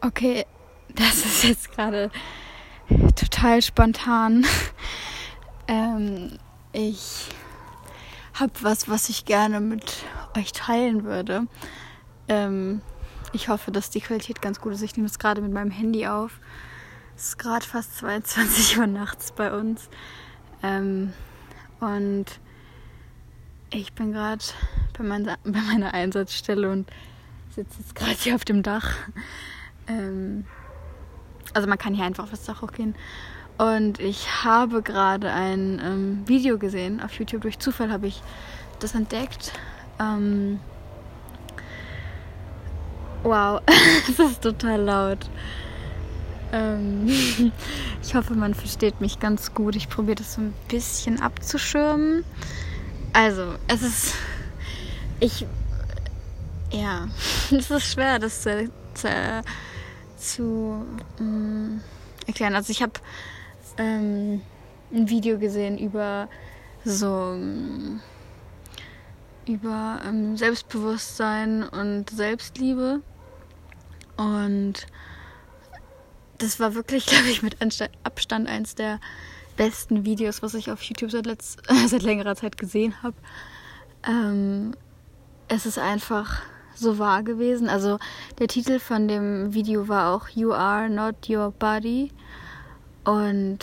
Okay, das ist jetzt gerade total spontan. ähm, ich habe was, was ich gerne mit euch teilen würde. Ähm, ich hoffe, dass die Qualität ganz gut ist. Ich nehme es gerade mit meinem Handy auf. Es ist gerade fast 22 Uhr nachts bei uns. Ähm, und ich bin gerade bei, meiner, bei meiner Einsatzstelle und sitze jetzt gerade hier auf dem Dach. Ähm, also man kann hier einfach auf das Dach hochgehen. Und ich habe gerade ein ähm, Video gesehen auf YouTube. Durch Zufall habe ich das entdeckt. Ähm, wow, es ist total laut. Ähm, ich hoffe, man versteht mich ganz gut. Ich probiere das so ein bisschen abzuschirmen. Also, es ist. Ich. Ja, es ist schwer, das zu, zu zu ähm, erklären. Also ich habe ähm, ein Video gesehen über so ähm, über ähm, Selbstbewusstsein und Selbstliebe und das war wirklich, glaube ich, mit Abstand eins der besten Videos, was ich auf YouTube seit, letzt, seit längerer Zeit gesehen habe. Ähm, es ist einfach so wahr gewesen. Also der Titel von dem Video war auch You Are Not Your Body. Und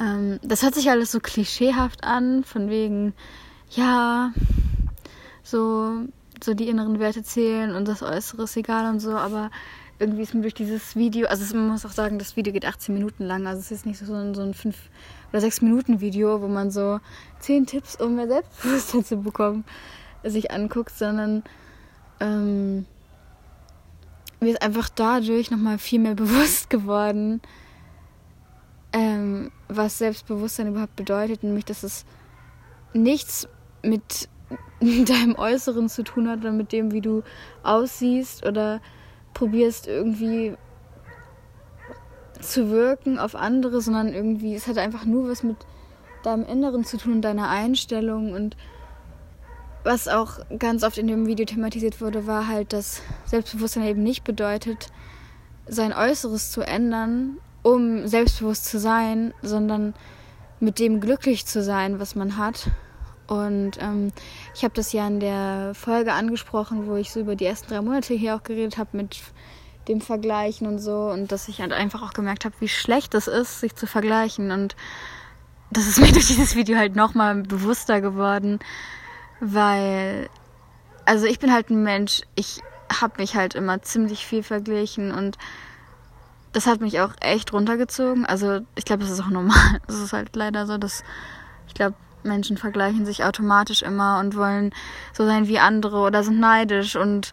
ähm, das hört sich alles so klischeehaft an, von wegen, ja, so, so die inneren Werte zählen und das Äußere ist egal und so, aber irgendwie ist mir durch dieses Video, also man muss auch sagen, das Video geht 18 Minuten lang, also es ist nicht so ein, so ein 5 oder 6 Minuten Video, wo man so 10 Tipps, um mehr Selbstbewusstsein zu bekommen, sich anguckt, sondern ähm, mir ist einfach dadurch nochmal viel mehr bewusst geworden, ähm, was Selbstbewusstsein überhaupt bedeutet, nämlich dass es nichts mit deinem Äußeren zu tun hat oder mit dem, wie du aussiehst oder probierst irgendwie zu wirken auf andere, sondern irgendwie, es hat einfach nur was mit deinem Inneren zu tun, deiner Einstellung und was auch ganz oft in dem Video thematisiert wurde, war halt, dass Selbstbewusstsein eben nicht bedeutet, sein Äußeres zu ändern, um selbstbewusst zu sein, sondern mit dem glücklich zu sein, was man hat. Und ähm, ich habe das ja in der Folge angesprochen, wo ich so über die ersten drei Monate hier auch geredet habe mit dem Vergleichen und so und dass ich halt einfach auch gemerkt habe, wie schlecht es ist, sich zu vergleichen und das ist mir durch dieses Video halt nochmal bewusster geworden, weil, also ich bin halt ein Mensch, ich habe mich halt immer ziemlich viel verglichen und das hat mich auch echt runtergezogen. Also ich glaube, das ist auch normal. Es ist halt leider so, dass ich glaube, Menschen vergleichen sich automatisch immer und wollen so sein wie andere oder sind neidisch und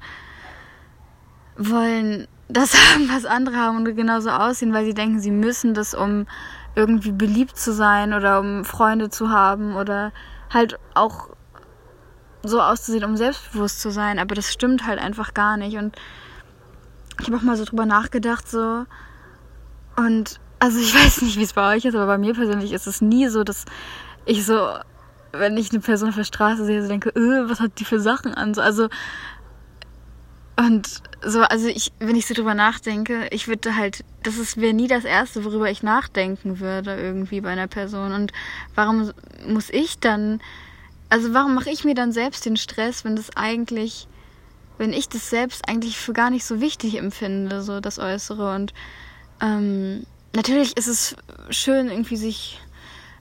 wollen das haben, was andere haben und genauso aussehen, weil sie denken, sie müssen das, um irgendwie beliebt zu sein oder um Freunde zu haben oder halt auch so auszusehen, um selbstbewusst zu sein, aber das stimmt halt einfach gar nicht. Und ich habe auch mal so drüber nachgedacht, so. Und also ich weiß nicht, wie es bei euch ist, aber bei mir persönlich ist es nie so, dass ich so, wenn ich eine Person auf der Straße sehe, so denke, öh, was hat die für Sachen an? So, also und so, also ich, wenn ich so drüber nachdenke, ich würde halt, das ist wäre nie das erste, worüber ich nachdenken würde irgendwie bei einer Person. Und warum muss ich dann also warum mache ich mir dann selbst den Stress, wenn das eigentlich, wenn ich das selbst eigentlich für gar nicht so wichtig empfinde, so das Äußere. Und ähm, natürlich ist es schön, irgendwie sich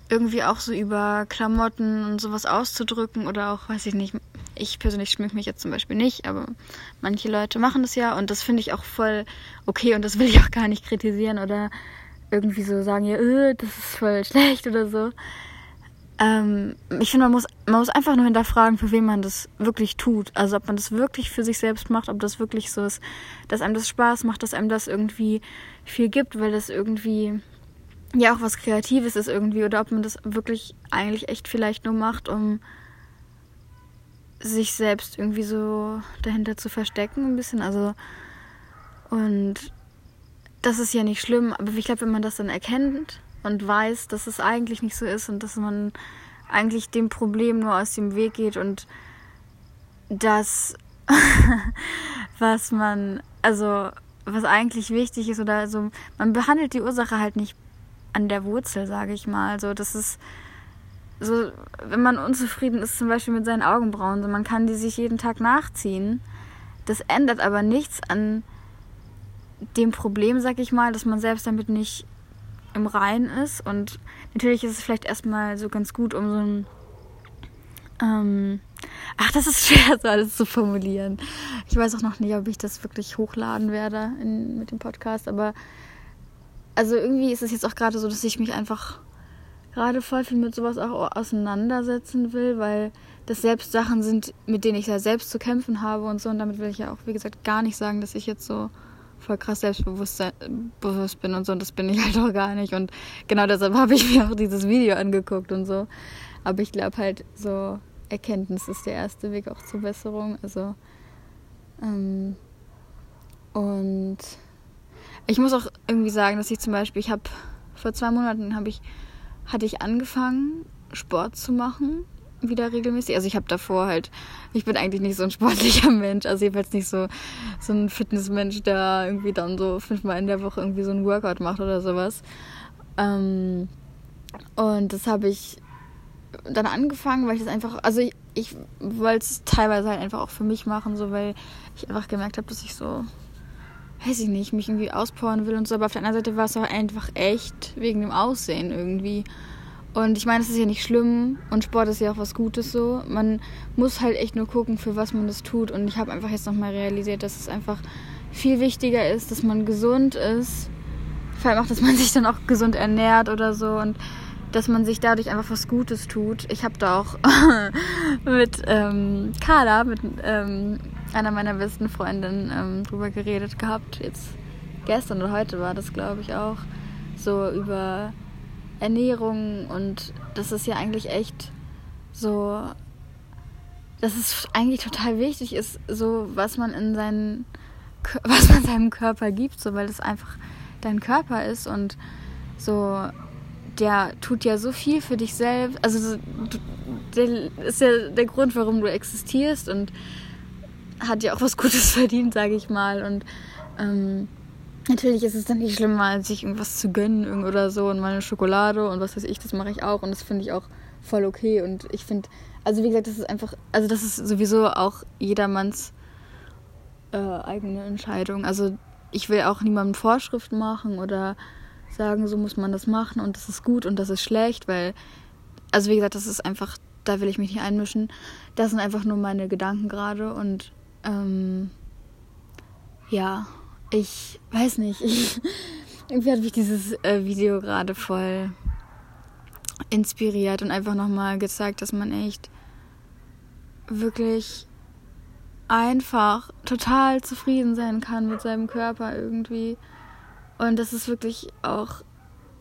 irgendwie auch so über Klamotten und sowas auszudrücken oder auch, weiß ich nicht, ich persönlich schmücke mich jetzt zum Beispiel nicht, aber manche Leute machen das ja und das finde ich auch voll okay und das will ich auch gar nicht kritisieren oder irgendwie so sagen, ja, öh, das ist voll schlecht oder so. Ähm, ich finde, man muss, man muss einfach nur hinterfragen, für wen man das wirklich tut. Also ob man das wirklich für sich selbst macht, ob das wirklich so ist, dass einem das Spaß macht, dass einem das irgendwie viel gibt, weil das irgendwie ja auch was Kreatives ist irgendwie, oder ob man das wirklich eigentlich echt vielleicht nur macht, um sich selbst irgendwie so dahinter zu verstecken, ein bisschen. Also, und das ist ja nicht schlimm, aber ich glaube, wenn man das dann erkennt, und weiß, dass es eigentlich nicht so ist und dass man eigentlich dem Problem nur aus dem Weg geht und dass was man, also was eigentlich wichtig ist oder so, man behandelt die Ursache halt nicht an der Wurzel, sage ich mal. So, das ist so, wenn man unzufrieden ist, zum Beispiel mit seinen Augenbrauen, so, man kann die sich jeden Tag nachziehen. Das ändert aber nichts an dem Problem, sag ich mal, dass man selbst damit nicht im Rein ist. Und natürlich ist es vielleicht erstmal so ganz gut, um so ein. Ähm, ach, das ist schwer, so alles zu formulieren. Ich weiß auch noch nicht, ob ich das wirklich hochladen werde in, mit dem Podcast, aber also irgendwie ist es jetzt auch gerade so, dass ich mich einfach gerade voll viel mit sowas auch auseinandersetzen will, weil das selbst Sachen sind, mit denen ich ja selbst zu kämpfen habe und so. Und damit will ich ja auch, wie gesagt, gar nicht sagen, dass ich jetzt so voll krass selbstbewusst bewusst bin und so. Und das bin ich halt auch gar nicht. Und genau deshalb habe ich mir auch dieses Video angeguckt und so. Aber ich glaube halt, so Erkenntnis ist der erste Weg auch zur Besserung. Also, ähm, und ich muss auch irgendwie sagen, dass ich zum Beispiel, ich habe vor zwei Monaten habe ich, hatte ich angefangen, Sport zu machen, wieder regelmäßig. Also ich habe davor halt, ich bin eigentlich nicht so ein sportlicher Mensch, also jedenfalls nicht so, so ein Fitnessmensch, der irgendwie dann so fünfmal in der Woche irgendwie so ein Workout macht oder sowas. Ähm, und das habe ich dann angefangen, weil ich das einfach, also ich, ich wollte es teilweise halt einfach auch für mich machen, so weil ich einfach gemerkt habe, dass ich so weiß ich nicht, mich irgendwie auspowern will und so. Aber auf der anderen Seite war es auch einfach echt wegen dem Aussehen irgendwie. Und ich meine, es ist ja nicht schlimm und Sport ist ja auch was Gutes so. Man muss halt echt nur gucken, für was man das tut. Und ich habe einfach jetzt nochmal realisiert, dass es einfach viel wichtiger ist, dass man gesund ist. Vor allem auch, dass man sich dann auch gesund ernährt oder so. Und dass man sich dadurch einfach was Gutes tut. Ich habe da auch mit ähm, Carla, mit ähm, einer meiner besten Freundinnen, ähm, drüber geredet gehabt. Jetzt gestern oder heute war das, glaube ich, auch. So über Ernährung und das ist ja eigentlich echt so, dass es eigentlich total wichtig ist, so was man in seinen, was man seinem Körper gibt, so weil es einfach dein Körper ist und so der tut ja so viel für dich selbst. Also der ist ja der Grund, warum du existierst und hat ja auch was Gutes verdient, sage ich mal. Und ähm, natürlich ist es dann nicht schlimm, mal sich irgendwas zu gönnen oder so und meine Schokolade und was weiß ich, das mache ich auch und das finde ich auch voll okay. Und ich finde, also wie gesagt, das ist einfach, also das ist sowieso auch jedermanns äh, eigene Entscheidung. Also ich will auch niemandem Vorschriften machen oder sagen, so muss man das machen und das ist gut und das ist schlecht, weil, also wie gesagt, das ist einfach, da will ich mich nicht einmischen. Das sind einfach nur meine Gedanken gerade und ähm, ja, ich weiß nicht. Ich, irgendwie hat mich dieses äh, Video gerade voll inspiriert und einfach nochmal gezeigt, dass man echt wirklich einfach total zufrieden sein kann mit seinem Körper irgendwie. Und das ist wirklich auch,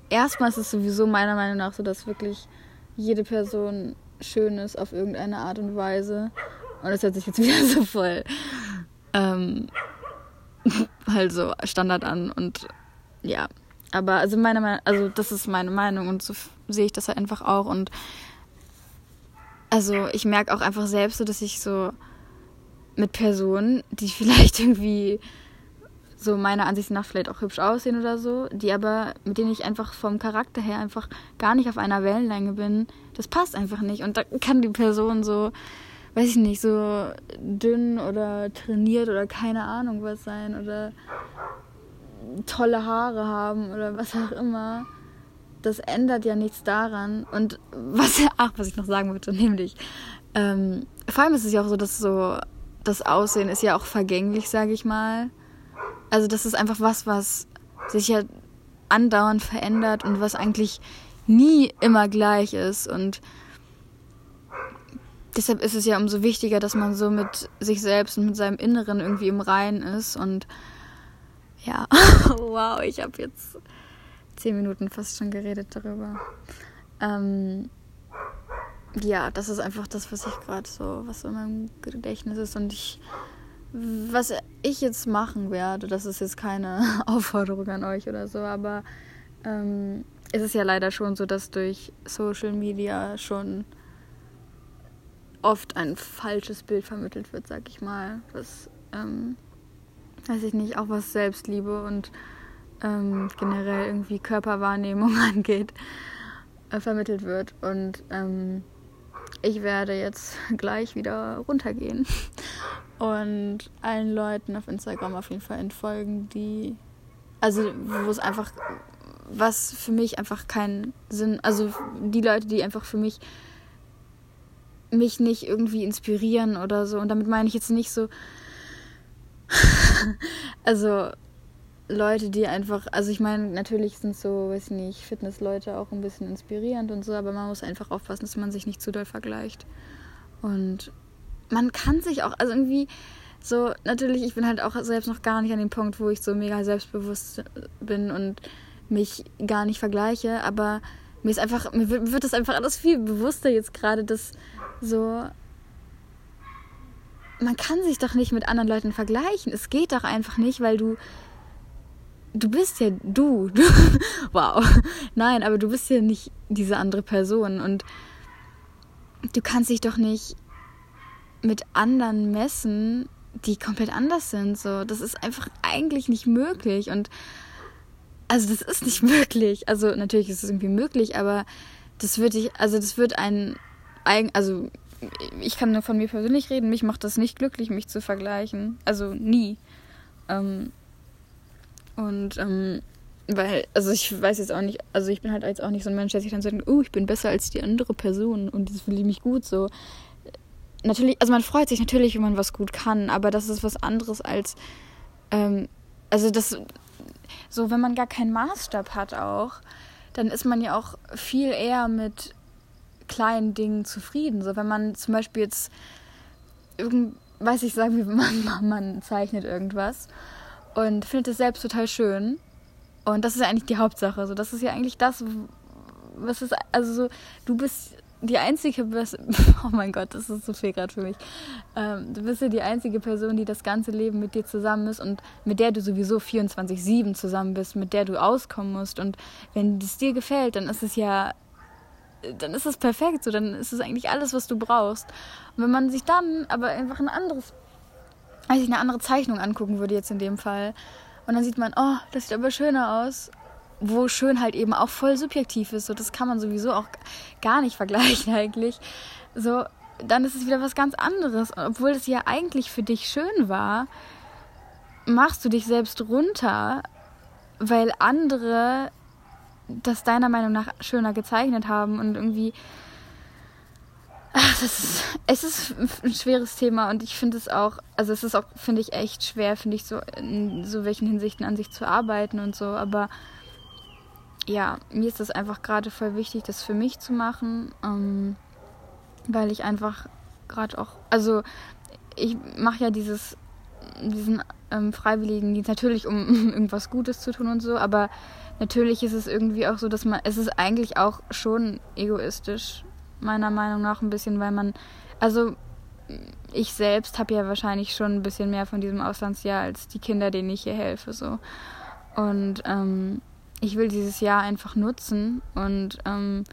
erstmal ist es sowieso meiner Meinung nach so, dass wirklich jede Person schön ist auf irgendeine Art und Weise. Und das hört sich jetzt wieder so voll ähm, halt so Standard an und ja. Aber also meine Meinung, also das ist meine Meinung und so sehe ich das halt einfach auch und also ich merke auch einfach selbst so, dass ich so mit Personen, die vielleicht irgendwie so meiner Ansicht nach vielleicht auch hübsch aussehen oder so, die aber, mit denen ich einfach vom Charakter her einfach gar nicht auf einer Wellenlänge bin, das passt einfach nicht. Und da kann die Person so, weiß ich nicht, so dünn oder trainiert oder keine Ahnung was sein oder tolle Haare haben oder was auch immer. Das ändert ja nichts daran. Und was, ach, was ich noch sagen wollte, nämlich, ähm, vor allem ist es ja auch so, dass so, das Aussehen ist ja auch vergänglich, sage ich mal. Also das ist einfach was, was sich ja andauernd verändert und was eigentlich nie immer gleich ist. Und deshalb ist es ja umso wichtiger, dass man so mit sich selbst und mit seinem Inneren irgendwie im Reinen ist. Und ja, wow, ich habe jetzt zehn Minuten fast schon geredet darüber. Ähm, ja, das ist einfach das, was ich gerade so, was in meinem Gedächtnis ist. Und ich was ich jetzt machen werde, das ist jetzt keine Aufforderung an euch oder so, aber ähm, es ist ja leider schon so, dass durch Social Media schon oft ein falsches Bild vermittelt wird, sag ich mal. Was, ähm, weiß ich nicht, auch was Selbstliebe und ähm, generell irgendwie Körperwahrnehmung angeht, äh, vermittelt wird. Und ähm, ich werde jetzt gleich wieder runtergehen und allen Leuten auf Instagram auf jeden Fall entfolgen, die, also wo es einfach, was für mich einfach keinen Sinn, also die Leute, die einfach für mich mich nicht irgendwie inspirieren oder so. Und damit meine ich jetzt nicht so, also Leute, die einfach, also ich meine, natürlich sind so, weiß ich nicht, Fitnessleute auch ein bisschen inspirierend und so, aber man muss einfach aufpassen, dass man sich nicht zu doll vergleicht. Und man kann sich auch, also irgendwie so, natürlich, ich bin halt auch selbst noch gar nicht an dem Punkt, wo ich so mega selbstbewusst bin und mich gar nicht vergleiche, aber mir ist einfach, mir wird, wird das einfach alles viel bewusster jetzt gerade, dass so man kann sich doch nicht mit anderen Leuten vergleichen. Es geht doch einfach nicht, weil du du bist ja du. wow. Nein, aber du bist ja nicht diese andere Person und du kannst dich doch nicht mit anderen messen, die komplett anders sind. So, das ist einfach eigentlich nicht möglich und also das ist nicht möglich. Also natürlich ist es irgendwie möglich, aber das würde ich, also das wird ein, also ich kann nur von mir persönlich reden. Mich macht das nicht glücklich, mich zu vergleichen. Also nie. Ähm, und ähm, weil, also ich weiß jetzt auch nicht, also ich bin halt jetzt auch nicht so ein Mensch, der sich dann sagt, oh, ich bin besser als die andere Person und das fühle ich mich gut so. Natürlich, also man freut sich natürlich, wenn man was gut kann, aber das ist was anderes als, ähm, also das, so wenn man gar keinen Maßstab hat auch, dann ist man ja auch viel eher mit kleinen Dingen zufrieden. So wenn man zum Beispiel jetzt irgend, weiß ich, sagen wir, man, man zeichnet irgendwas und findet es selbst total schön. Und das ist ja eigentlich die Hauptsache. So, das ist ja eigentlich das, was ist, also so, du bist die einzige oh mein Gott, das ist so viel gerade für mich. Ähm, du bist ja die einzige Person, die das ganze Leben mit dir zusammen ist und mit der du sowieso 24-7 zusammen bist, mit der du auskommen musst. Und wenn es dir gefällt, dann ist es ja, dann ist es perfekt, so, dann ist es eigentlich alles, was du brauchst. Und wenn man sich dann aber einfach ein anderes ich eine andere Zeichnung angucken würde jetzt in dem Fall. Und dann sieht man, oh, das sieht aber schöner aus. Wo schön halt eben auch voll subjektiv ist. So, das kann man sowieso auch gar nicht vergleichen eigentlich. So, dann ist es wieder was ganz anderes. obwohl es ja eigentlich für dich schön war, machst du dich selbst runter, weil andere das deiner Meinung nach schöner gezeichnet haben und irgendwie Ach, das ist, es ist ein schweres Thema und ich finde es auch, also es ist auch, finde ich, echt schwer, finde ich, so in so welchen Hinsichten an sich zu arbeiten und so. Aber ja, mir ist das einfach gerade voll wichtig, das für mich zu machen, ähm, weil ich einfach gerade auch, also ich mache ja dieses, diesen ähm, Freiwilligendienst natürlich, um irgendwas Gutes zu tun und so, aber natürlich ist es irgendwie auch so, dass man, es ist eigentlich auch schon egoistisch meiner Meinung nach ein bisschen, weil man, also ich selbst habe ja wahrscheinlich schon ein bisschen mehr von diesem Auslandsjahr als die Kinder, denen ich hier helfe, so. Und ähm, ich will dieses Jahr einfach nutzen und ähm,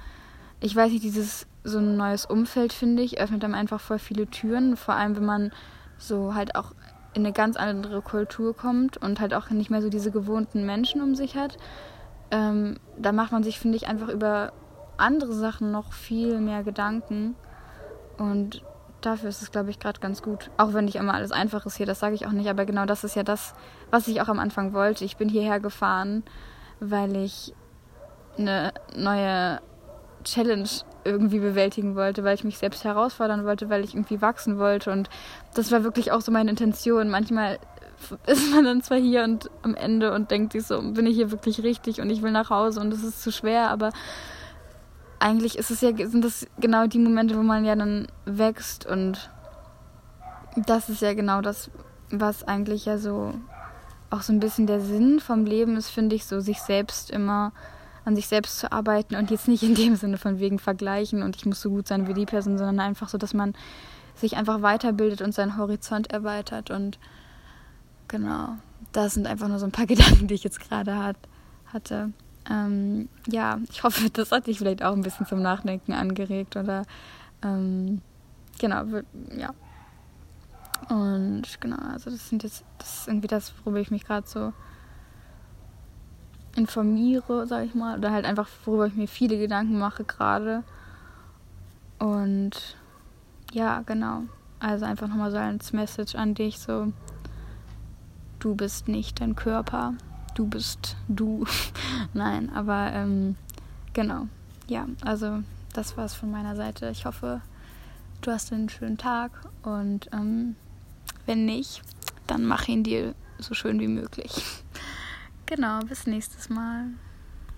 ich weiß nicht, dieses so ein neues Umfeld, finde ich, öffnet einem einfach voll viele Türen, vor allem wenn man so halt auch in eine ganz andere Kultur kommt und halt auch nicht mehr so diese gewohnten Menschen um sich hat. Ähm, da macht man sich, finde ich, einfach über andere Sachen noch viel mehr Gedanken. Und dafür ist es, glaube ich, gerade ganz gut. Auch wenn nicht immer alles einfach ist hier, das sage ich auch nicht. Aber genau das ist ja das, was ich auch am Anfang wollte. Ich bin hierher gefahren, weil ich eine neue Challenge irgendwie bewältigen wollte, weil ich mich selbst herausfordern wollte, weil ich irgendwie wachsen wollte. Und das war wirklich auch so meine Intention. Manchmal ist man dann zwar hier und am Ende und denkt sich so, bin ich hier wirklich richtig und ich will nach Hause und es ist zu schwer, aber eigentlich ist es ja, sind das genau die Momente, wo man ja dann wächst und das ist ja genau das, was eigentlich ja so auch so ein bisschen der Sinn vom Leben ist, finde ich, so sich selbst immer an sich selbst zu arbeiten und jetzt nicht in dem Sinne von wegen vergleichen und ich muss so gut sein wie die Person, sondern einfach so, dass man sich einfach weiterbildet und seinen Horizont erweitert und genau, das sind einfach nur so ein paar Gedanken, die ich jetzt gerade hat, hatte ähm, ja, ich hoffe, das hat dich vielleicht auch ein bisschen zum Nachdenken angeregt oder ähm, genau, ja. Und genau, also das sind jetzt, das ist irgendwie das, worüber ich mich gerade so informiere, sag ich mal, oder halt einfach, worüber ich mir viele Gedanken mache gerade. Und ja, genau. Also einfach nochmal so als Message an dich, so, du bist nicht dein Körper, du bist du. Nein, aber ähm, genau. Ja, also das war's von meiner Seite. Ich hoffe, du hast einen schönen Tag und ähm, wenn nicht, dann mach ihn dir so schön wie möglich. Genau, bis nächstes Mal.